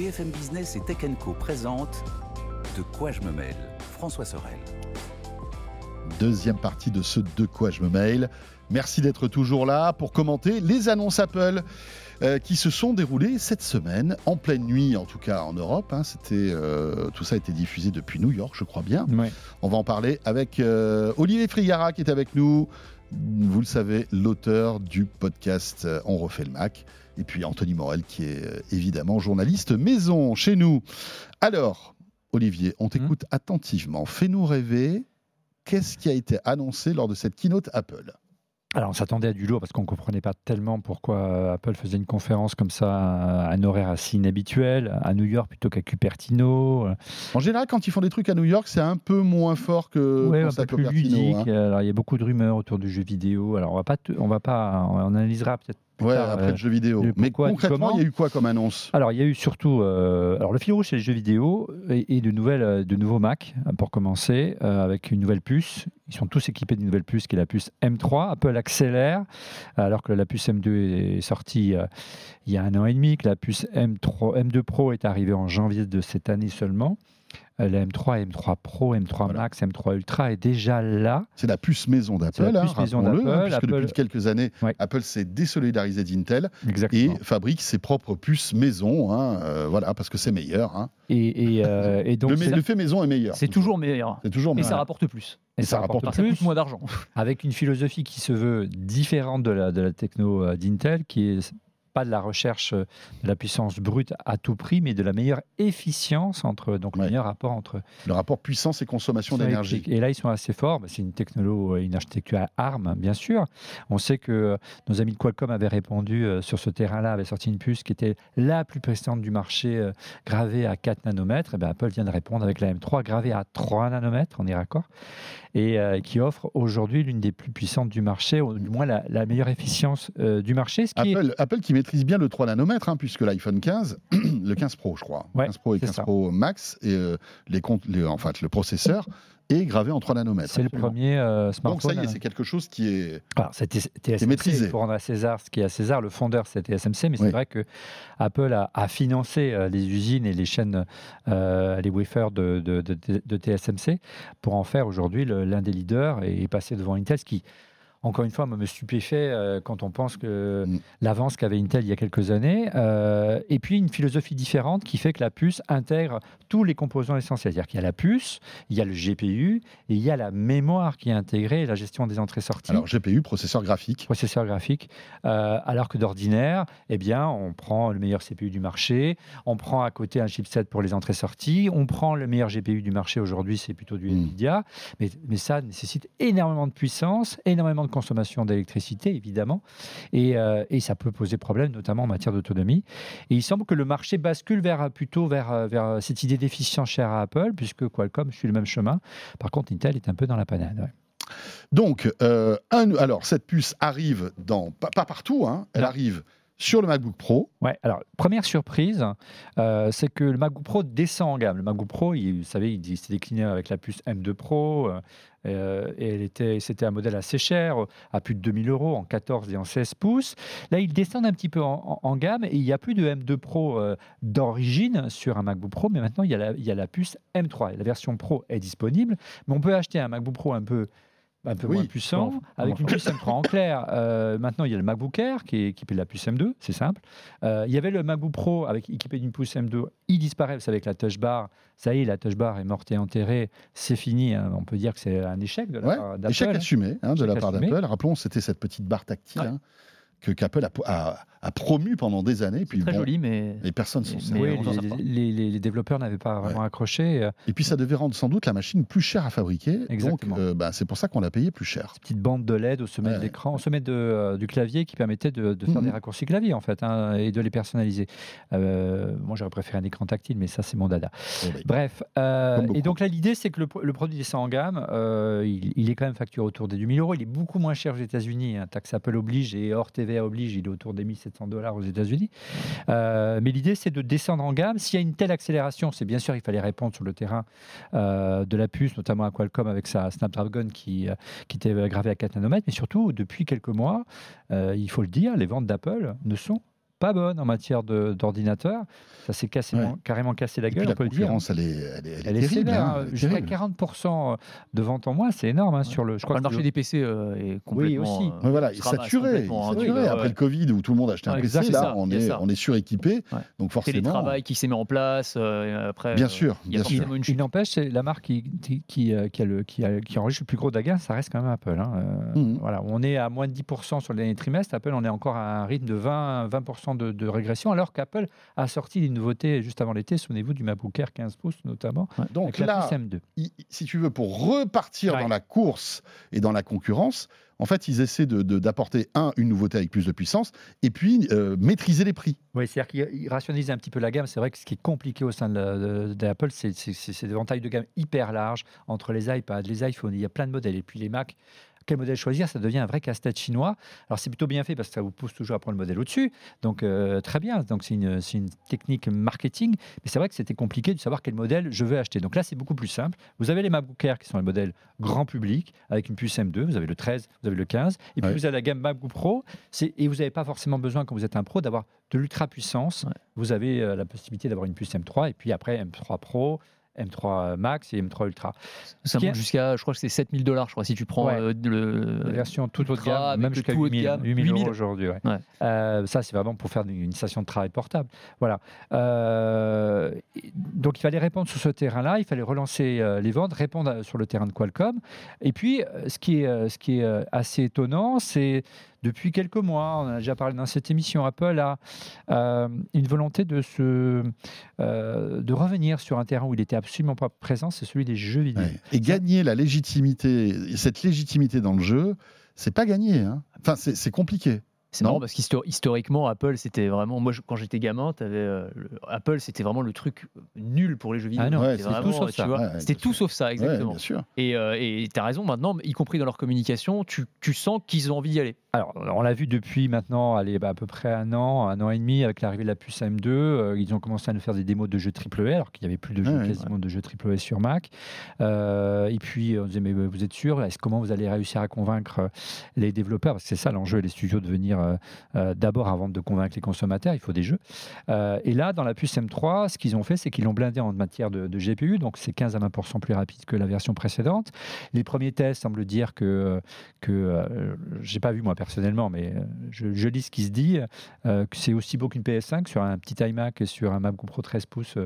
BFM Business et Tech Co présente De quoi je me mêle François Sorel. Deuxième partie de ce De quoi je me mêle. Merci d'être toujours là pour commenter les annonces Apple. Euh, qui se sont déroulées cette semaine, en pleine nuit, en tout cas en Europe. Hein. C'était, euh, tout ça a été diffusé depuis New York, je crois bien. On va en parler avec euh, Olivier Frigara qui est avec nous. Vous le savez, l'auteur du podcast On refait le Mac. Et puis Anthony Morel qui est évidemment journaliste maison chez nous. Alors, Olivier, on t'écoute mmh. attentivement. Fais-nous rêver. Qu'est-ce qui a été annoncé lors de cette keynote Apple? Alors, on s'attendait à du lourd parce qu'on ne comprenait pas tellement pourquoi euh, Apple faisait une conférence comme ça à un horaire assez inhabituel, à New York plutôt qu'à Cupertino. Euh. En général, quand ils font des trucs à New York, c'est un peu moins fort que ouais, un peu plus ludique. Hein. Alors, il y a beaucoup de rumeurs autour du jeu vidéo. Alors, on va pas, on va pas, on analysera peut-être Ouais, après le jeu vidéo. Mais concrètement, il y a eu quoi comme annonce? Alors, il y a eu surtout. Euh, alors, le fil rouge, c'est les jeux vidéo et, de, nouvelles, de nouveaux Mac, pour commencer, avec une nouvelle puce. Ils sont tous équipés d'une nouvelle puce qui est la puce M3. Apple accélère, alors que la puce M2 est sortie euh, il y a un an et demi, que la puce M3, M2 Pro est arrivée en janvier de cette année seulement. Euh, la M3, M3 Pro, M3 Max, M3 Ultra est déjà là. C'est la puce maison d'Apple, la puce hein, maison d'Apple. Hein, puisque depuis quelques années, Apple s'est désolidarisé d'Intel et fabrique ses propres puces maison, hein, euh, voilà, parce que c'est meilleur. Et, et, donc le, fait maison est meilleur. C'est toujours meilleur. C'est toujours meilleur. Et ça rapporte plus. Et, ça, rapporte, plus. Ça moins d'argent. Avec une philosophie qui se veut différente de la, de la techno euh, d'Intel, qui est pas de la recherche de la puissance brute à tout prix, mais de la meilleure efficience entre donc le meilleur rapport entre le rapport puissance et consommation d'énergie. Et là, ils sont assez forts. Bah, c'est une technologie, une architecture à ARM, bien sûr. On sait que nos amis de Qualcomm avaient répondu euh, sur ce terrain-là, avaient sorti une puce qui était la plus puissante du marché, euh, gravée à 4 nanomètres. Et bien, Apple vient de répondre avec la M3, gravée à 3 nanomètres. On est raccord et euh, qui offre aujourd'hui l'une des plus puissantes du marché, ou du moins la, meilleure efficience euh, du marché. Ce qui Apple, Apple, qui maîtrise bien le 3 nanomètres, hein, puisque l'iPhone 15, le 15 Pro, je crois, 15 Pro et 15 Pro Max, et euh, les, les, en fait, le processeur et gravé en 3 nanomètres. C'est le premier smartphone. Donc ça y est, c'est quelque chose qui est, Alors, c'était TSMC, maîtrisé. Pour rendre à César ce qui est à César, le fondeur c'était TSMC, mais c'est vrai que Apple a, financé les usines et les chaînes, les wafers de, de, de, TSMC pour en faire aujourd'hui l'un des leaders et passer devant Intel, ce qui encore une fois, me stupéfait euh, quand on pense que mm. l'avance qu'avait Intel il y a quelques années, euh, et puis une philosophie différente qui fait que la puce intègre tous les composants essentiels. C'est-à-dire qu'il y a la puce, il y a le GPU, et il y a la mémoire qui est intégrée, la gestion des entrées-sorties. Alors GPU, processeur graphique. Processeur graphique. Euh, alors que d'ordinaire, eh bien, on prend le meilleur CPU du marché, on prend à côté un chipset pour les entrées-sorties, on prend le meilleur GPU du marché aujourd'hui, c'est plutôt du mm. Nvidia, mais, mais ça nécessite énormément de puissance, énormément de consommation d'électricité, évidemment, euh, et, ça peut poser problème, notamment en matière d'autonomie. Et il semble que le marché bascule vers, plutôt vers, vers cette idée d'efficience chère à Apple, puisque Qualcomm suit le même chemin. Par contre, Intel est un peu dans la panade. Donc, euh, un, alors, cette puce arrive dans, pas, partout, hein, elle arrive sur le MacBook Pro. Ouais, alors première surprise, euh, c'est que le MacBook Pro descend en gamme. Le MacBook Pro, vous savez, il s'est décliné avec la puce M2 Pro, euh, et était, c'était un modèle assez cher, à plus de 2000 euros en 14 et en 16 pouces. Là, il descend un petit peu en, gamme et il n'y a plus de M2 Pro euh, d'origine sur un MacBook Pro, mais maintenant il y, a la, il y a la puce M3. La version Pro est disponible, mais on peut acheter un MacBook Pro un peu un peu moins puissant, avec une puce M3 en clair. Euh, maintenant, il y a le MacBook Air qui est équipé de la puce M2, c'est simple. Euh, il y avait le MacBook Pro avec équipé d'une puce M2, il disparaît, vous savez, avec la touch bar. Ça y est, la touch bar est morte et enterrée, c'est fini. Hein. On peut dire que c'est un échec de la part d'Apple. Échec assumé hein, de la part d'Apple. Rappelons, c'était cette petite barre tactile. Hein que qu'Apple a, a, promu pendant des années. Puis très joli, mais les personnes sont les, les, développeurs n'avaient pas vraiment accroché. Euh. Et puis ça devait rendre sans doute la machine plus chère à fabriquer. Exactement. Donc euh, bah, c'est pour ça qu'on l'a payé plus cher. Cette petite bande de LED au sommet de l'écran, au sommet de, euh, du clavier qui permettait de, faire mhm. des raccourcis clavier en fait hein, et de les personnaliser. moi j'aurais préféré un écran tactile, mais ça c'est mon dada. Oh, bah, Bref. et donc là l'idée c'est que le, produit descend en gamme. Il, est quand même facturé autour des 2000 euros. Il est beaucoup moins cher aux États-Unis. Hein. Taxe Apple oblige et hors TVA oblige. Il est autour des 1700 dollars aux États-Unis. Euh, mais l'idée, c'est de descendre en gamme. S'il y a une telle accélération, c'est bien sûr, il fallait répondre sur le terrain euh, de la puce, notamment à Qualcomm avec sa Snapdragon qui, euh, qui était gravée à 4 nanomètres. Mais surtout, depuis quelques mois, il faut le dire, les ventes d'Apple ne sont pas bonne en matière d'ordinateur. Ça s'est Ouais. carrément cassé la Et puis gueule, la on peut le dire. concurrence, elle est, elle est, elle est Elle est terrible. sévère, hein, hein. jusqu'à terrible. 40% de vente en moins, c'est énorme hein, sur le. Je crois le que marché le- des PC euh, est complètement. aussi. euh, voilà, il saturé, hein, saturé. euh, Après le Covid où tout le monde achetait un Ouais, PC, là, ça, on est, on est suréquipé. Ouais. Donc forcément, télétravail qui s'est mis en place. euh, après, bien euh, sûr, bien sûr. Il n'empêche, c'est la marque qui, qui, qui, euh, qui a le, qui, a- qui enregistre le plus gros dégâts, ça reste quand même Apple. hein. Euh, voilà, on est à moins de 10% sur le dernier trimestre. Apple, on est encore à un rythme de 20, 20% de, de régression, alors qu'Apple a sorti des nouveautés juste avant l'été. Souvenez-vous du MacBook Air 15 pouces notamment, Donc avec la là, puce M2. i- si tu veux, pour repartir Ouais. dans la course et dans la concurrence, en fait, ils essaient de- de- d'apporter, un, une nouveauté avec plus de puissance, et puis euh, maîtriser les prix. Oui, c'est-à-dire qu'il rationalise un petit peu la gamme. C'est vrai que ce qui est compliqué au sein de la- de- d'Apple, c'est c'est- c'est ces éventails de gamme hyper larges entre les iPads, les iPhones. Il y a plein de modèles. Et puis les Mac, quel modèle choisir Ça devient un vrai casse-tête chinois. Alors c'est plutôt bien fait parce que ça vous pousse toujours à prendre le modèle au-dessus. Donc euh, très bien. Donc c'est une, technique marketing. Mais c'est vrai que c'était compliqué de savoir quel modèle je veux acheter. Donc là, c'est beaucoup plus simple. Vous avez les MacBook Air qui sont les modèles grand public avec une puce M2. Vous avez le 13, vous avez le 15. Et puis Ouais. vous avez la gamme MacBook Pro. Et vous n'avez pas forcément besoin, quand vous êtes un pro, d'avoir de l'ultra puissance. Ouais. Vous avez euh, la possibilité d'avoir une puce M3 et puis après M3 Pro, M3 Max et M3 Ultra. Ça monte jusqu'à, je crois que c'est 7000 dollars, je crois, si tu prends Ouais. euh, le. La version toute haut de Ultra gamme, même jusqu'à tout haut de 8000 gamme, 8000 8000. euros aujourd'hui. ouais. Ouais. Euh, ça, c'est vraiment pour faire une, station de travail portable. Voilà. Euh, donc, il fallait répondre sur ce terrain-là. Il fallait relancer euh, les ventes, répondre sur le terrain de Qualcomm. Et puis, ce qui est, ce qui est assez étonnant, c'est depuis quelques mois, on a déjà parlé dans cette émission, Apple a euh, une volonté de, se, euh, de revenir sur un terrain où il était absolument pas présent, c'est celui des jeux vidéo. Ouais. Et gagner la légitimité, cette légitimité dans le jeu, c'est pas gagné. hein. Enfin, c'est compliqué. C'est Non. marrant parce qu'historiquement, Apple, c'était vraiment. Moi, je- quand j'étais gamin, avais, euh, le- Apple, c'était vraiment le truc nul pour les jeux vidéo. Ah Ouais, C'était tout sauf ça. vois, Ouais, ouais, C'était tout sûr. sauf ça, Ouais, exactement. bien sûr. et euh, tu as raison, maintenant, y compris dans leur communication, tu, tu sens qu'ils ont envie d'y aller. Alors, on l'a vu depuis maintenant, allez, bah, à peu près un an, un an et demi, avec l'arrivée de la puce M2. euh, ils ont commencé à nous faire des démos de jeux AAA, alors qu'il n'y avait plus de jeux, ouais. quasiment de jeux AAA sur Mac. Euh, et puis, on disait, mais vous êtes sûr Est-ce comment vous allez réussir à convaincre euh, les développeurs? Parce que c'est ça l'enjeu, et les studios, de venir euh, d'abord, avant de convaincre les consommateurs, il faut des jeux. Et là, dans la puce M3, ce qu'ils ont fait, c'est qu'ils l'ont blindé en matière de, de GPU, donc c'est 15 à 20% plus rapide que la version précédente. Les premiers tests semblent dire que, que j'ai pas vu moi personnellement, mais euh, je, lis ce qui se dit, euh, que c'est aussi beau qu'une PS5 sur un petit iMac et sur un MacBook Pro 13 pouces.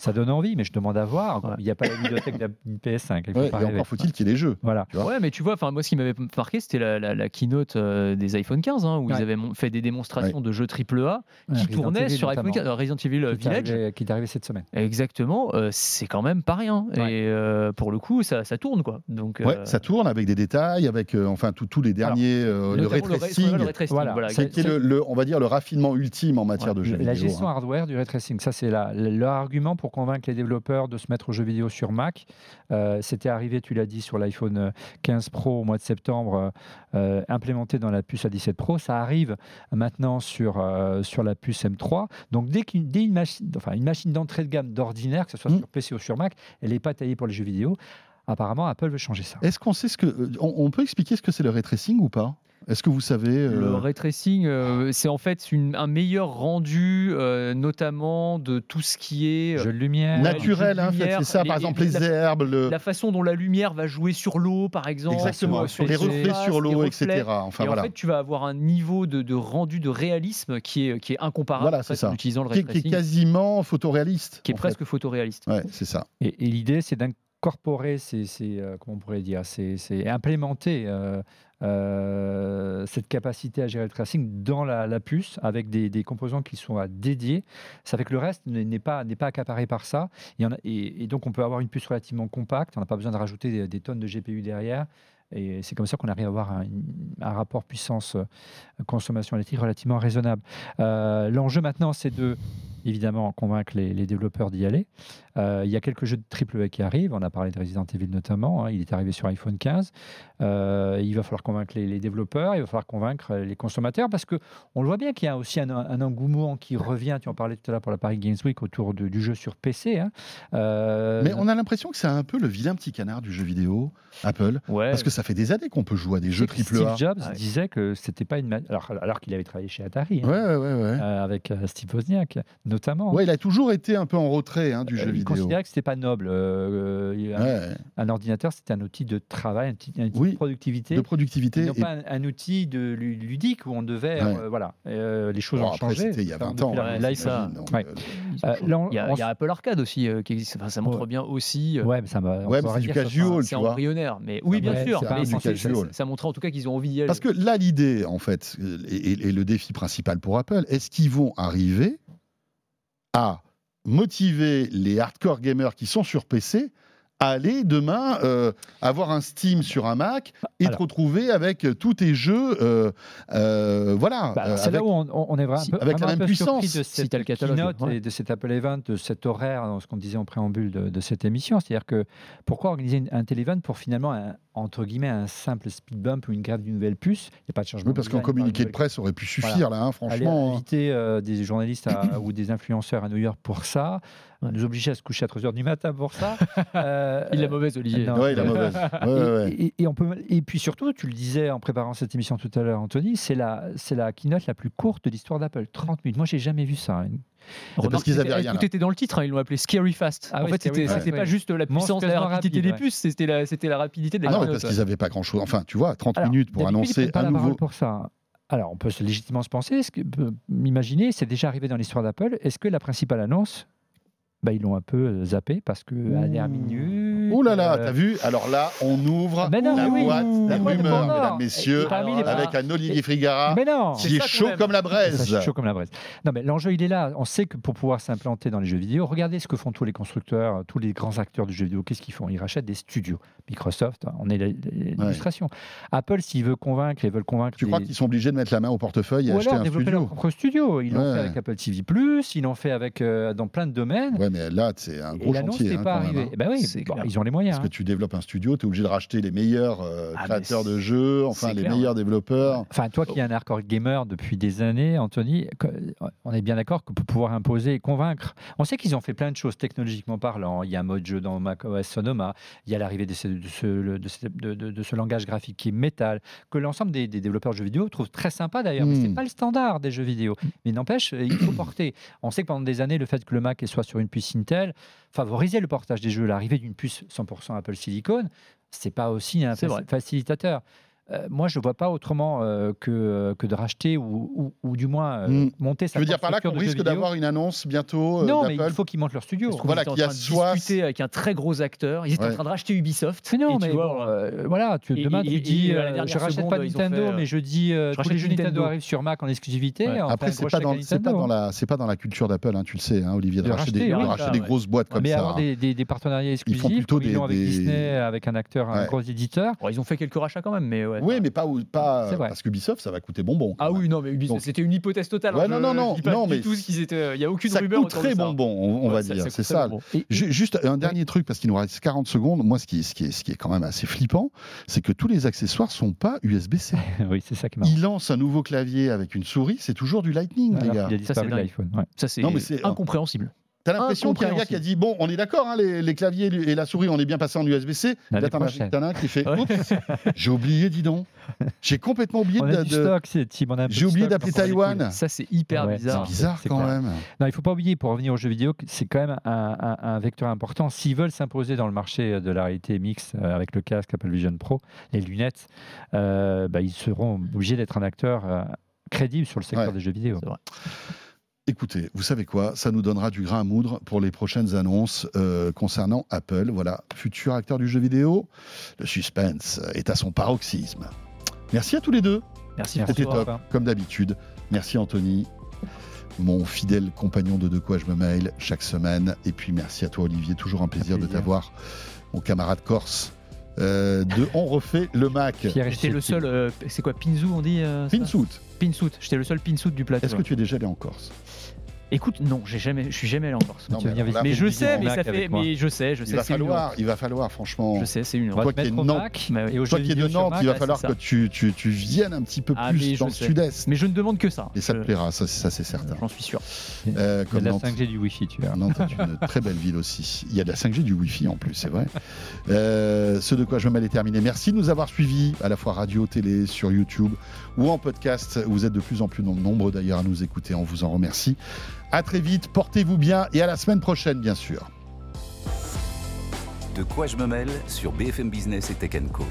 Euh, ça donne envie, mais je demande à voir. Ouais. Il n'y a pas la bibliothèque d'une PS5. Il faut Ouais, et encore faut-il qu'il y ait les jeux. Voilà. Tu vois Ouais, mais tu vois, enfin moi, ce qui m'avait marqué, c'était la, la- la keynote euh, des iPhone 15, hein, où Ouais. ils avaient fait des démonstrations de jeux AAA Ouais, qui Resident tournaient Evil, sur iPhone notamment, 15, euh, Resident Evil euh, qui Village. arrivé- qui est arrivé cette semaine. Exactement, euh, c'est quand même pas rien. Ouais. Et euh, pour le coup, ça, ça tourne quoi. Donc, Ouais, euh, ça tourne avec des détails, avec euh, enfin tous les derniers, euh, le notamment ray ray- ce qu'on appelle tracing, le ray tracing, Voilà. voilà, C'est- qui est le, le- on va dire le raffinement ultime en matière de jeux La vidéo. gestion hein. hardware du ray tracing, ça c'est leur argument pour convaincre les développeurs de se mettre aux jeux vidéo sur Mac. Euh, C'était arrivé, tu l'as dit, sur l'iPhone 15 Pro au mois de septembre, euh, euh, implémenté dans la puce A17 Pro. Ça arrive maintenant sur, euh, sur la puce M3. Donc dès qu'une une machine, enfin, une machine d'entrée de gamme d'ordinaire, que ce soit Mm. sur PC ou sur Mac, elle n'est pas taillée pour les jeux vidéo. Apparemment, Apple veut changer ça. Est-ce qu'on sait ce que euh, on, on peut expliquer ce que c'est le ray tracing ou pas? Est-ce que vous savez euh, Le ray tracing, euh, c'est en fait une- un meilleur rendu, euh, notamment de tout ce qui est Jeux de lumière. Nat- naturel jeux de hein, en fait, c'est ça, par exemple les- herbes, le... la façon dont la lumière va jouer sur l'eau, par exemple. exactement, sur- les reflets sur l'eau, etc. Enfin et voilà, en fait, tu vas avoir un niveau de, de rendu de réalisme qui est, qui est incomparable Voilà, en fait, c'est ça. en utilisant le qui, ray est- qui est tracing, quasiment photoréaliste. qui est en fait. presque photoréaliste. Ouais, c'est ça. Et, et l'idée, c'est d'incorporer ces, ces, euh, comment on pourrait dire, c'est implémenter euh, euh, cette capacité à gérer le tracing dans la, puce avec des, composants qui sont dédiés. Ça fait que le reste n'est pas, pas accaparé par ça. Et, donc, on peut avoir une puce relativement compacte. On n'a pas besoin de rajouter des, tonnes de GPU derrière. Et c'est comme ça qu'on arrive à avoir un, rapport puissance-consommation électrique relativement raisonnable. L'enjeu maintenant, c'est de. Évidemment convaincre les, les développeurs d'y aller. Euh, il y a quelques jeux de AAA qui arrivent. On a parlé de Resident Evil notamment. hein. Il est arrivé sur iPhone 15. Euh, il va falloir convaincre les, les développeurs. Il va falloir convaincre les consommateurs parce que on le voit bien qu'il y a aussi un, un engouement qui revient. Tu en parlais tout à l'heure pour la Paris Games Week autour de- du jeu sur PC. hein. Euh, Mais on a l'impression que c'est un peu le vilain petit canard du jeu vidéo, Apple. Ouais. Parce que ça fait des années qu'on peut jouer à des jeux triple A. Steve Jobs ouais. disait que c'était pas une alors, alors qu'il avait travaillé chez Atari hein, Ouais, ouais, ouais. ouais. euh, avec Steve Wozniak notamment. Ouais, il a toujours été un peu en retrait hein, du Euh, jeu il vidéo. considérait que c'était pas noble. Euh, euh, un, Ouais, un ordinateur, c'était un outil de travail, un outil, un outil Oui, de productivité. de productivité. et non et- pas un, un outil de ludique où on devait, Ouais. euh, voilà, euh, les choses Bon, ont après, changé. c'était il y a Enfin, 20 ans. hein, là, ça- euh, Euh, là, on- Il y, a, on il y a Apple Arcade aussi euh, qui existe. Enfin, ça montre Ouais. bien aussi. euh, Ouais, mais ça va. on Ouais, c'est du ça casual. tu vois. Mais oui, bien sûr. ça, ça montre en tout cas qu'ils ont envie d'y aller. Parce que là, l'idée, en fait, et le défi principal pour Apple, est-ce qu'ils vont arriver à motiver les hardcore gamers qui sont sur PC aller demain euh, avoir un Steam sur un Mac et Alors. te retrouver avec tous tes jeux, euh, euh, voilà. Bah, c'est là avec- où on, on- on est vraiment si- un peu, avec la vraiment un même puissance, de si cette catalogue, keynote ouais. et de cet Apple Event, de cet horaire, dans ce qu'on disait en préambule de, de cette émission. C'est-à-dire que pourquoi organiser un télévent pour finalement, un- entre guillemets, un simple speed bump ou une grève d'une nouvelle puce? Il n'y a pas de changement. Oui, parce qu'un communiqué de presse aurait pu suffire, Voilà. là, hein, Aller franchement. hein. inviter euh, des journalistes à- ou des influenceurs à New York pour ça, Ouais. nous obliger à se coucher à 3h du matin pour ça. Euh, Il est mauvaise, Olivier. non. Ouais, il a mauvaise. Ouais, ouais, ouais. Et, et- et on peut, et puis surtout, tu le disais en préparant cette émission tout à l'heure, Anthony, c'est la, c'est la keynote la plus courte de l'histoire d'Apple, 30 minutes. Moi, j'ai jamais vu ça. Une- C'est parce qu'ils avaient rien, Tout là. était dans le titre, hein, ils l'ont appelé Scary Fast. Ah en oui, fait, c'était ouais. pas juste la puissance, la rapidité rapide, des ouais. puces, c'était la, c'était la rapidité de la Ah non, parce qu'ils n'avaient pas grand-chose. Enfin, tu vois, 30 Alors, minutes pour annoncer parole nouveau. pour ça. Alors, on peut légitimement se penser, ce que, c'est déjà arrivé dans l'histoire d'Apple. Est-ce que la principale annonce, bah, ils l'ont un peu zappé parce que à la dernière minute. Oh là là, euh, t'as vu Alors là, on ouvre Mais non, la oui. boîte moi, rumeurs, d'abord. mesdames, messieurs, avec un Olivier Frigara Mais non qui est ça, quand chaud comme la Ça, braise. suis chaud comme la braise. Non, mais l'enjeu, il est là. On sait que pour pouvoir s'implanter dans les jeux vidéo, regardez ce que font tous les constructeurs, tous les grands acteurs du jeu vidéo. Qu'est-ce qu'ils font? Ils rachètent des studios. Microsoft, hein, on est la- la- l'illustration. Apple, s'il veut convaincre, ils veulent convaincre. Tu crois qu'ils sont obligés de mettre la main au portefeuille et Ou acheter alors un développer studio leur propre studio. Ils l'ont Ouais. fait avec Apple TV+, ils l'ont fait avec, euh, dans plein de domaines. Ouais, mais là, c'est un et gros l'annonce chantier. n'est hein, pas arrivée. hein. Eh ben oui, bon, clair. Ils ont les moyens. Parce que hein. tu développes un studio, tu es obligé de racheter les meilleurs euh, Ah, créateurs de jeux, enfin les clair, meilleurs développeurs. Enfin, toi qui es un hardcore gamer depuis des années, Anthony, on est bien d'accord que pour pouvoir imposer et convaincre, on sait qu'ils ont fait plein de choses technologiquement parlant. Il y a un mode jeu dans macOS Sonoma, il y a l'arrivée de ce, de, ce, de ce- de- ce langage graphique qui est Metal, que l'ensemble des, des développeurs de jeux vidéo trouvent très sympa d'ailleurs. Mais Mm. c'est pas le standard des jeux vidéo. Mais n'empêche, il faut porter. On sait que pendant des années, le fait que le Mac soit sur une puce Intel favorisait le portage des jeux. L'arrivée d'une puce 100% Apple Silicon, c'est pas aussi un facilitateur. Euh, moi, je ne vois pas autrement euh, que, que de racheter ou, ou, ou du moins euh, Mm. monter sa Tu veux dire par là qu'on risque d'avoir une annonce bientôt euh, Non, mais il faut qu'ils montent leur studio. Je trouve Voilà, qu'ils qu'il y a soit- discuter avec un très gros acteur. Ils étaient Ouais. en train de racheter Ubisoft. Mais non, Et tu mais vois, bon, euh, voilà, tu, et- demain et- tu dis, euh, je rachète seconde, pas ils Nintendo, fait, euh, mais je dis, euh, je tous les jeux Nintendo. Nintendo. arrivent sur Mac en exclusivité. Ouais. Après, c'est pas dans, pas dans la, c'est pas dans la culture d'Apple, hein, tu le sais, hein, Olivier, de, De racheter, des, racheter, de oui, racheter ça, des ouais. grosses boîtes comme mais ça. avoir hein. des, des, des partenariats font exclusifs, plutôt comme ils des- avec des- Disney, avec un acteur, un gros éditeur. Ils ont fait quelques rachats quand même, mais ouais. Oui, mais pas, parce que Ubisoft, ça va coûter bonbon. Ah même. oui, non, mais Ubisoft, c'était une hypothèse totale. Ouais, hein, non, non, non, je dis pas non, mais étaient. Il y a aucune Ça rumeur coûte très ça. bonbon, on, on Ouais, va ça- dire. ça C'est ça. Et- Juste un dernier truc, parce qu'il nous reste 40 secondes. Moi, ce qui, est- ce, qui est, ce qui est quand même assez flippant, c'est que tous les accessoires sont pas USB-C. oui, c'est ça qui marrant. Il lance un nouveau clavier avec une souris, c'est toujours du Lightning, les gars. qu'il a disparu c'est l'iPhone. Ça, c'est- incompréhensible. T'as l'impression qu'il y a un gars qui a dit Bon, on est d'accord, hein, les, les claviers et la souris, on est bien passé en USB-C. Là, t'en as un qui fait. Oups, j'ai oublié, dis donc. J'ai complètement oublié On de. a J'ai oublié d'appeler Taïwan. Ça, c'est hyper Ouais, bizarre. c'est Bizarre quand clair. même. Non, il ne faut pas oublier, pour revenir aux jeux vidéo, que c'est quand même un, un- un vecteur important. S'ils veulent s'imposer dans le marché de la réalité mixte euh, avec le casque Apple Vision Pro, les lunettes, euh, bah, ils seront obligés d'être un acteur euh, crédible sur le secteur Ouais. des jeux vidéo. Écoutez, vous savez quoi Ça nous donnera du grain à moudre pour les prochaines annonces euh, concernant Apple. Voilà, futur acteur du jeu vidéo. Le suspense est à son paroxysme. Merci à tous les deux. Merci Merci. C'était top, comme d'habitude. Merci Anthony, mon fidèle compagnon de De quoi je me mail chaque semaine. Et puis merci à toi Olivier, toujours un plaisir, de plaisir. t'avoir, mon camarade corse. Euh, de On refait le Mac. J'étais le seul. euh, c'est quoi, Pinzou, on dit euh, Pinsuit. J'étais le seul Pinsuit du plateau. Est-ce que tu es déjà allé en Corse? Écoute, non, j'ai jamais, je suis jamais allé en Corse. Non, mais viens alors là, mais vous je sais, mais ça fait, mais je sais, je Il sais va c'est une falloir, il va falloir, franchement. Je sais, c'est une va. Toi qui es au Nantes- Toi qui es de Nantes, Mac, il va falloir que tu, tu, tu viennes un petit peu Ah, plus dans le sud-est. Mais je ne demande que ça. Et ça te plaira, ça, ça c'est certain. J'en suis sûr. Euh, Il y a comme de la Nantes. 5G du Wi-Fi, tu vois. Nantes est une très belle ville aussi. Il y a de la 5G du Wi-Fi en plus, c'est vrai. Euh, ce de quoi je est terminé. Merci de nous avoir suivis à la fois radio, télé, sur YouTube ou en podcast. Vous êtes de plus en plus nombreux d'ailleurs à nous écouter. On vous en remercie. À très vite, portez-vous bien et à la semaine prochaine, bien sûr. De quoi je me mêle sur BFM Business et Tech Co.